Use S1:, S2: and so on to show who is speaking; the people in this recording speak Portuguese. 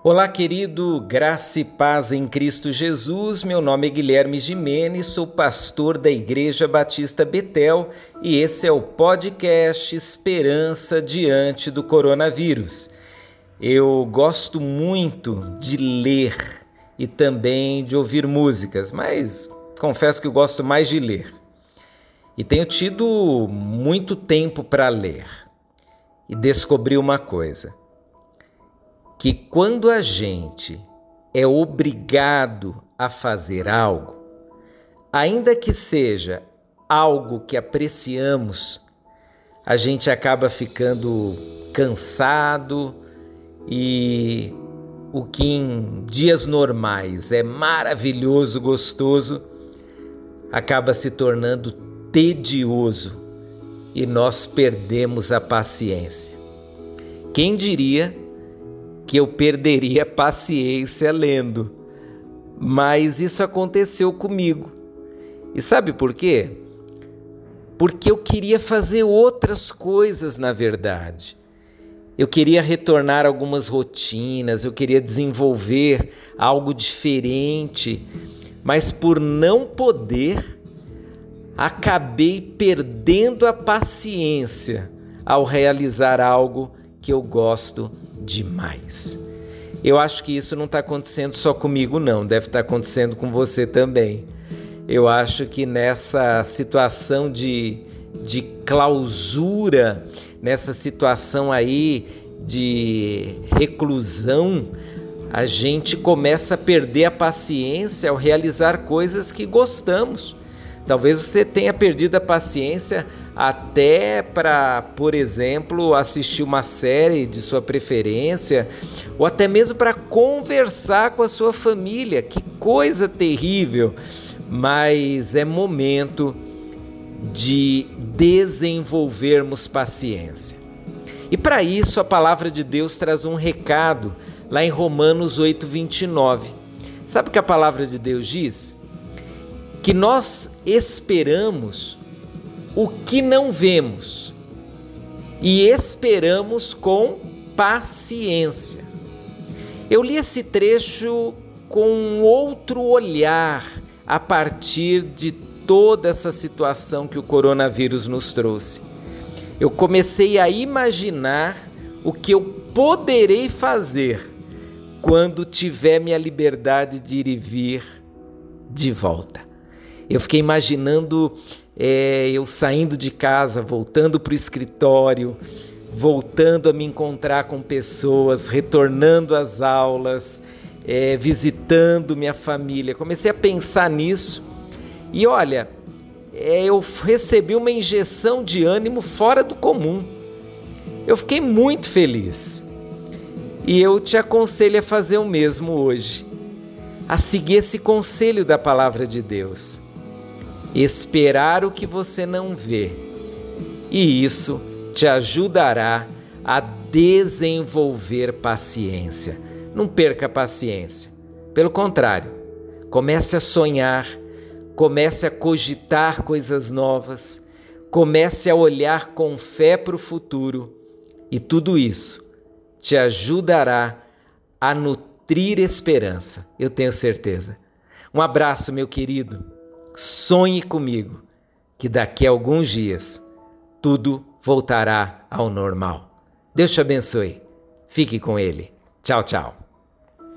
S1: Olá, querido, graça e paz em Cristo Jesus. Meu nome é Guilherme Jimenez, sou pastor da Igreja Batista Betel e esse é o podcast Esperança Diante do Coronavírus. Eu gosto muito de ler e também de ouvir músicas, mas confesso que eu gosto mais de ler. E tenho tido muito tempo para ler e descobri uma coisa que quando a gente é obrigado a fazer algo, ainda que seja algo que apreciamos, a gente acaba ficando cansado e o que em dias normais é maravilhoso, gostoso, acaba se tornando tedioso e nós perdemos a paciência. Quem diria que eu perderia paciência lendo. Mas isso aconteceu comigo. E sabe por quê? Porque eu queria fazer outras coisas, na verdade. Eu queria retornar algumas rotinas, eu queria desenvolver algo diferente, mas por não poder, acabei perdendo a paciência ao realizar algo que eu gosto demais. Eu acho que isso não está acontecendo só comigo, não, deve estar tá acontecendo com você também. Eu acho que nessa situação de, de clausura, nessa situação aí de reclusão, a gente começa a perder a paciência ao realizar coisas que gostamos. Talvez você tenha perdido a paciência até para, por exemplo, assistir uma série de sua preferência, ou até mesmo para conversar com a sua família. Que coisa terrível! Mas é momento de desenvolvermos paciência. E para isso a palavra de Deus traz um recado lá em Romanos 8:29. Sabe o que a palavra de Deus diz? Que nós esperamos o que não vemos e esperamos com paciência. Eu li esse trecho com outro olhar a partir de toda essa situação que o coronavírus nos trouxe. Eu comecei a imaginar o que eu poderei fazer quando tiver minha liberdade de ir e vir de volta. Eu fiquei imaginando é, eu saindo de casa, voltando para o escritório, voltando a me encontrar com pessoas, retornando às aulas, é, visitando minha família. Comecei a pensar nisso e olha, é, eu recebi uma injeção de ânimo fora do comum. Eu fiquei muito feliz. E eu te aconselho a fazer o mesmo hoje, a seguir esse conselho da palavra de Deus esperar o que você não vê. E isso te ajudará a desenvolver paciência. Não perca a paciência. Pelo contrário, comece a sonhar, comece a cogitar coisas novas, comece a olhar com fé para o futuro e tudo isso te ajudará a nutrir esperança, eu tenho certeza. Um abraço, meu querido. Sonhe comigo que daqui a alguns dias tudo voltará ao normal. Deus te abençoe. Fique com Ele. Tchau, tchau.